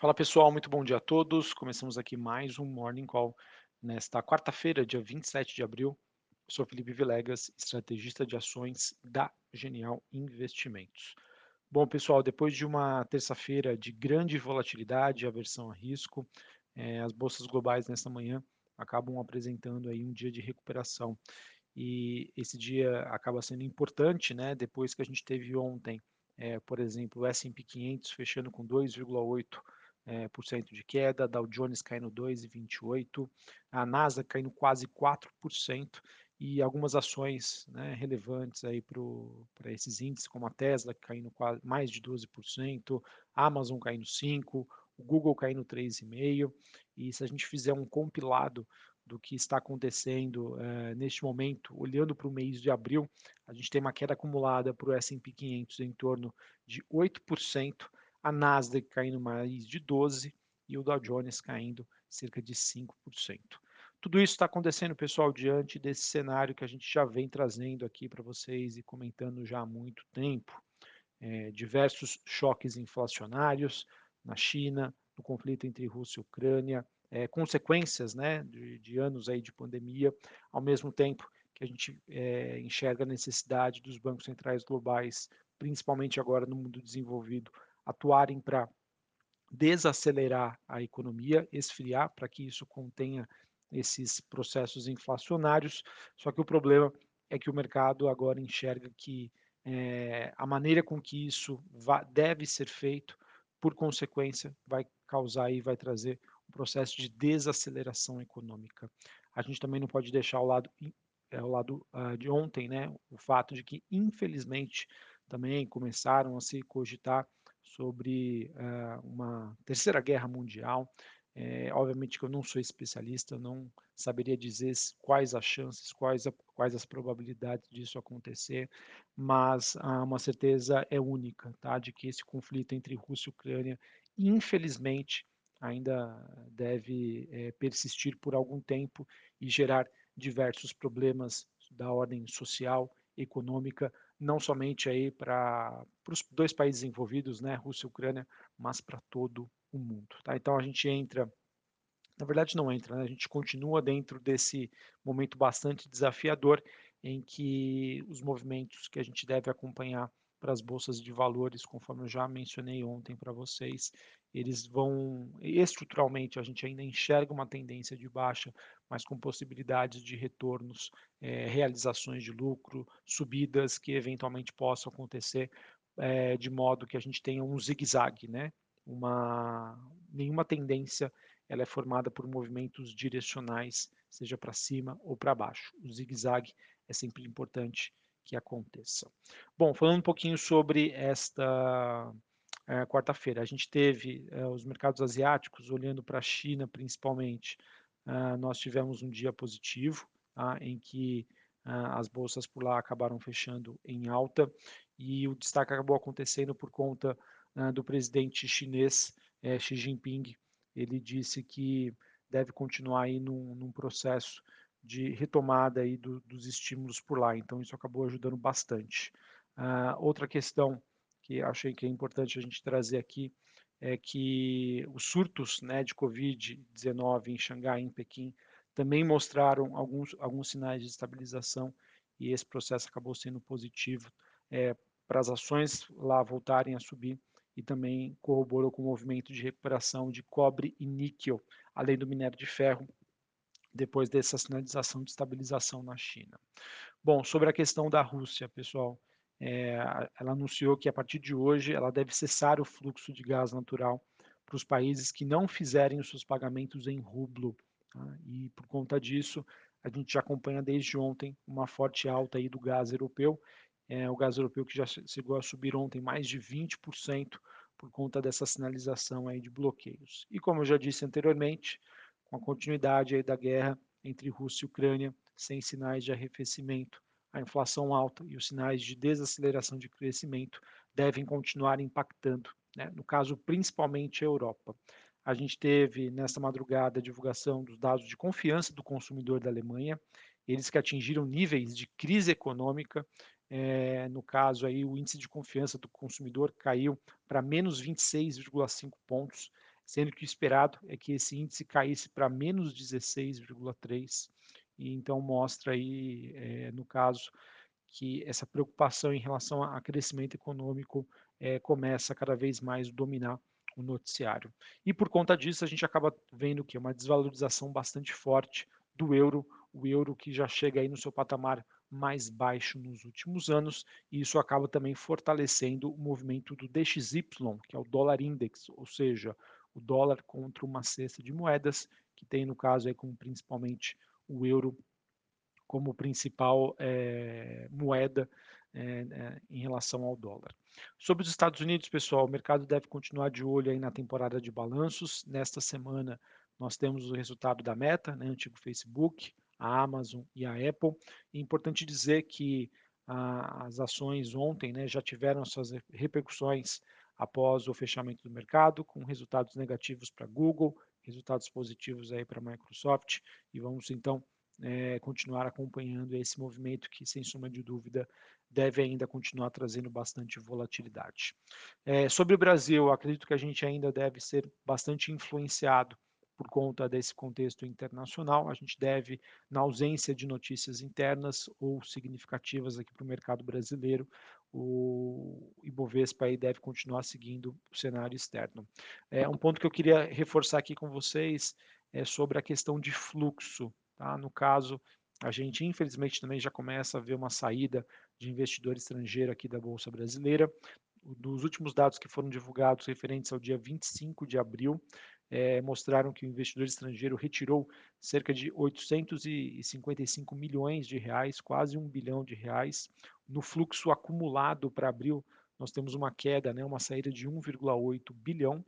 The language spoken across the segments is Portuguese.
Fala pessoal, muito bom dia a todos. Começamos aqui mais um Morning Call nesta quarta-feira, dia 27 de abril. Eu sou Felipe Vilegas, estrategista de ações da Genial Investimentos. Bom, pessoal, depois de uma terça-feira de grande volatilidade aversão a risco, eh, as bolsas globais nesta manhã acabam apresentando aí um dia de recuperação. E esse dia acaba sendo importante, né, depois que a gente teve ontem, eh, por exemplo, o S&P 500 fechando com 2,8 é, por cento de queda, Dow Jones caindo 2,28, a NASA caindo quase 4% e algumas ações né, relevantes aí para esses índices, como a Tesla caindo quase, mais de 12%, a Amazon caindo 5%, o Google caindo 3,5%, e se a gente fizer um compilado do que está acontecendo uh, neste momento, olhando para o mês de abril, a gente tem uma queda acumulada para o S&P 500 em torno de 8%, a Nasdaq caindo mais de 12% e o Dow Jones caindo cerca de 5%. Tudo isso está acontecendo, pessoal, diante desse cenário que a gente já vem trazendo aqui para vocês e comentando já há muito tempo. É, diversos choques inflacionários na China, no conflito entre Rússia e Ucrânia, é, consequências né, de, de, anos aí de pandemia, ao mesmo tempo que a gente é, enxerga a necessidade dos bancos centrais globais, principalmente agora no mundo desenvolvido, atuarem para desacelerar a economia, esfriar, para que isso contenha esses processos inflacionários. Só que o problema é que o mercado agora enxerga que é, a maneira com que isso deve ser feito, por consequência, vai causar e vai trazer um processo de desaceleração econômica. A gente também não pode deixar ao lado, é, ao lado uh, de ontem, né, o fato de que, infelizmente, também começaram a se cogitar sobre uh, uma terceira guerra mundial. É, obviamente que eu não sou especialista, não saberia dizer quais as chances, quais, a, quais as probabilidades disso acontecer, mas uma certeza é única, tá, de que esse conflito entre Rússia e Ucrânia, infelizmente, ainda deve é, persistir por algum tempo e gerar diversos problemas da ordem social, econômica, não somente aí para os dois países envolvidos, né, Rússia e Ucrânia, mas para todo o mundo. Tá? Então a gente entra, na verdade não entra, né? a gente continua dentro desse momento bastante desafiador em que os movimentos que a gente deve acompanhar para as bolsas de valores, conforme eu já mencionei ontem para vocês, eles vão estruturalmente a gente ainda enxerga uma tendência de baixa, mas com possibilidades de retornos, é, realizações de lucro, subidas que eventualmente possam acontecer é, de modo que a gente tenha um zigue-zague, né? Uma nenhuma tendência ela é formada por movimentos direcionais, seja para cima ou para baixo. O zigue-zague é sempre importante que aconteça. Bom, falando um pouquinho sobre esta é, quarta-feira, a gente teve é, os mercados asiáticos olhando para a China principalmente. Uh, nós tivemos um dia positivo, tá, em que uh, as bolsas por lá acabaram fechando em alta e o destaque acabou acontecendo por conta uh, do presidente chinês eh, Xi Jinping. Ele disse que deve continuar aí num, num processo de retomada aí do, dos estímulos por lá. Então isso acabou ajudando bastante. Uh, outra questão que achei que é importante a gente trazer aqui é que os surtos né, de Covid-19 em Xangai, em Pequim, também mostraram alguns, alguns sinais de estabilização e esse processo acabou sendo positivo é, para as ações lá voltarem a subir e também corroborou com o movimento de recuperação de cobre e níquel, além do minério de ferro, depois dessa sinalização de estabilização na China. Bom, sobre a questão da Rússia, pessoal, é, ela anunciou que a partir de hoje ela deve cessar o fluxo de gás natural para os países que não fizerem os seus pagamentos em rublo. Tá? E por conta disso, a gente já acompanha desde ontem uma forte alta aí do gás europeu. É, o gás europeu que já chegou a subir ontem mais de 20% por conta dessa sinalização aí de bloqueios. E como eu já disse anteriormente, com a continuidade da guerra entre Rússia e Ucrânia, sem sinais de arrefecimento, a inflação alta e os sinais de desaceleração de crescimento devem continuar impactando, né? no caso, principalmente a Europa. A gente teve nesta madrugada a divulgação dos dados de confiança do consumidor da Alemanha, eles que atingiram níveis de crise econômica. É, no caso aí, o índice de confiança do consumidor caiu para menos 26,5 pontos. Sendo que o esperado é que esse índice caísse para menos 16,3, e então mostra aí, é, no caso, que essa preocupação em relação a crescimento econômico é, começa a cada vez mais dominar o noticiário. E por conta disso, a gente acaba vendo que uma desvalorização bastante forte do euro, o euro que já chega aí no seu patamar mais baixo nos últimos anos, e isso acaba também fortalecendo o movimento do DXY, que é o dólar index, ou seja, o dólar contra uma cesta de moedas, que tem no caso aí como principalmente o euro como principal é, moeda é, é, em relação ao dólar. Sobre os Estados Unidos, pessoal, o mercado deve continuar de olho aí na temporada de balanços. Nesta semana, nós temos o resultado da Meta, né, antigo Facebook, a Amazon e a Apple. É importante dizer que ah, as ações ontem né, já tiveram suas repercussões após o fechamento do mercado, com resultados negativos para Google, resultados positivos aí para Microsoft, e vamos então é, continuar acompanhando esse movimento que, sem sombra de dúvida, deve ainda continuar trazendo bastante volatilidade. É, sobre o Brasil, acredito que a gente ainda deve ser bastante influenciado por conta desse contexto internacional. A gente deve, na ausência de notícias internas ou significativas aqui para o mercado brasileiro, o Ibovespa aí deve continuar seguindo o cenário externo. É, um ponto que eu queria reforçar aqui com vocês é sobre a questão de fluxo. Tá? No caso, a gente infelizmente também já começa a ver uma saída de investidor estrangeiro aqui da Bolsa Brasileira. Dos últimos dados que foram divulgados referentes ao dia 25 de abril, é, mostraram que o investidor estrangeiro retirou cerca de 855 milhões de reais, quase um bilhão de reais. No fluxo acumulado para abril, nós temos uma queda, né, uma saída de 1,8 bilhão,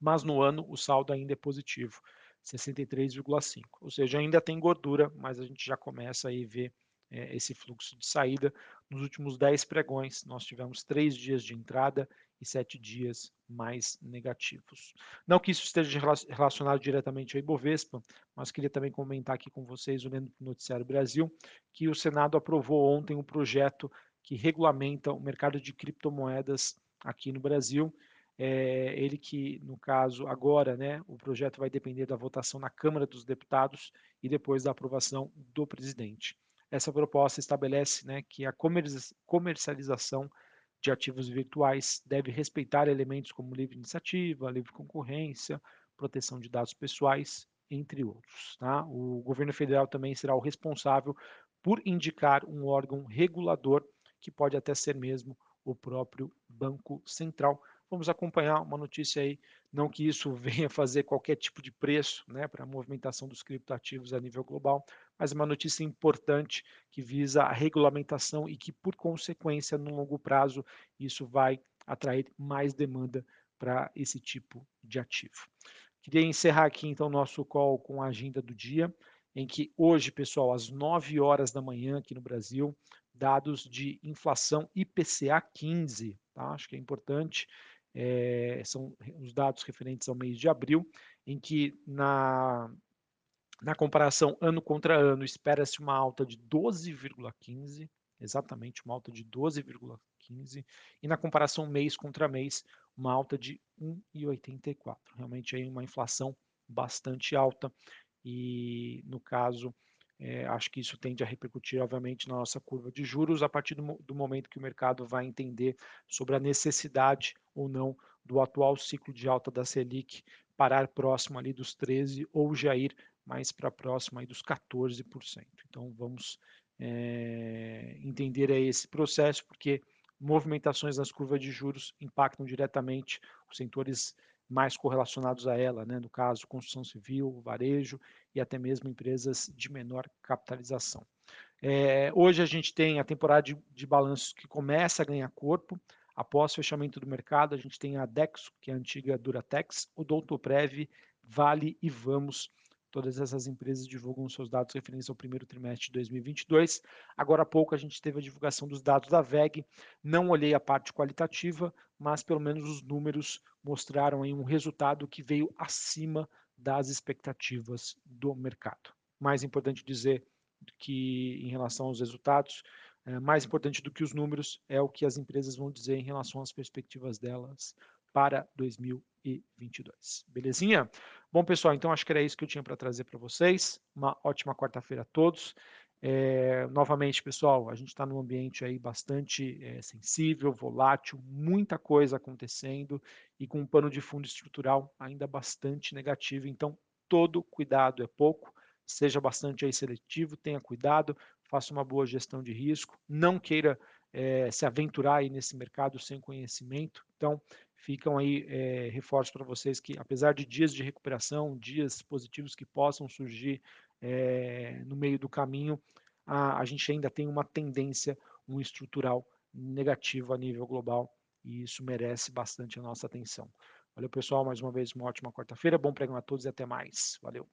mas no ano o saldo ainda é positivo. 63,5. Ou seja, ainda tem gordura, mas a gente já começa a ver é, esse fluxo de saída. Nos últimos 10 pregões, nós tivemos 3 dias de entrada e 7 dias mais negativos. Não que isso esteja relacionado diretamente ao Ibovespa, mas queria também comentar aqui com vocês, olhando para o Noticiário Brasil, que o Senado aprovou ontem um projeto que regulamenta o mercado de criptomoedas aqui no Brasil é, ele que, no caso, agora, né, o projeto vai depender da votação na Câmara dos Deputados e depois da aprovação do presidente. Essa proposta estabelece né, que a comercialização de ativos virtuais deve respeitar elementos como livre iniciativa, livre concorrência, proteção de dados pessoais, entre outros. Tá? O governo federal também será o responsável por indicar um órgão regulador, que pode até ser mesmo o próprio Banco Central, Vamos acompanhar uma notícia aí, não que isso venha fazer qualquer tipo de preço né, para a movimentação dos criptoativos a nível global, mas uma notícia importante que visa a regulamentação e que, por consequência, no longo prazo, isso vai atrair mais demanda para esse tipo de ativo. Queria encerrar aqui então nosso call com a agenda do dia, em que hoje, pessoal, às 9 horas da manhã aqui no Brasil, dados de inflação IPCA 15, tá? Acho que é importante é, são os dados referentes ao mês de abril, em que na, na comparação ano contra ano espera-se uma alta de 12,15, exatamente uma alta de 12,15, e na comparação mês contra mês, uma alta de 1,84. Realmente aí uma inflação bastante alta e no caso é, acho que isso tende a repercutir, obviamente, na nossa curva de juros a partir do, do, momento que o mercado vai entender sobre a necessidade ou não do atual ciclo de alta da Selic parar próximo ali dos 13 ou já ir mais para próximo aí dos 14%. Então vamos é, entender aí esse processo, porque movimentações nas curvas de juros impactam diretamente os setores mais correlacionados a ela, né? no caso, construção civil, varejo e até mesmo empresas de menor capitalização. É, hoje a gente tem a temporada de, de balanços que começa a ganhar corpo. Após o fechamento do mercado, a gente tem a Dexo, que é a antiga Duratex, o Doutoprev, Vale e Vamos. Todas essas empresas divulgam seus dados referentes ao primeiro trimestre de 2022. Agora há pouco a gente teve a divulgação dos dados da VEG. Não olhei a parte qualitativa, mas pelo menos os números mostraram aí um resultado que veio acima das expectativas do mercado. Mais importante dizer que em relação aos resultados, é, mais importante do que os números é o que as empresas vão dizer em relação às perspectivas delas para 2022. 2022. Belezinha? Bom, pessoal, então acho que era isso que eu tinha para trazer para vocês. Uma ótima quarta-feira a todos. É, novamente, pessoal, a gente está num ambiente aí bastante é, sensível, volátil, muita coisa acontecendo e com um pano de fundo estrutural ainda bastante negativo. Então, todo cuidado é pouco. Seja bastante aí seletivo, tenha cuidado, faça uma boa gestão de risco, não queira é, se aventurar aí nesse mercado sem conhecimento. Então, ficam aí é, reforços para vocês que, apesar de dias de recuperação, dias positivos que possam surgir é, no meio do caminho, a, a gente ainda tem uma tendência, um estrutural negativo a nível global e isso merece bastante a nossa atenção. Valeu, pessoal, mais uma vez uma ótima quarta-feira, bom pregão a todos e até mais. Valeu.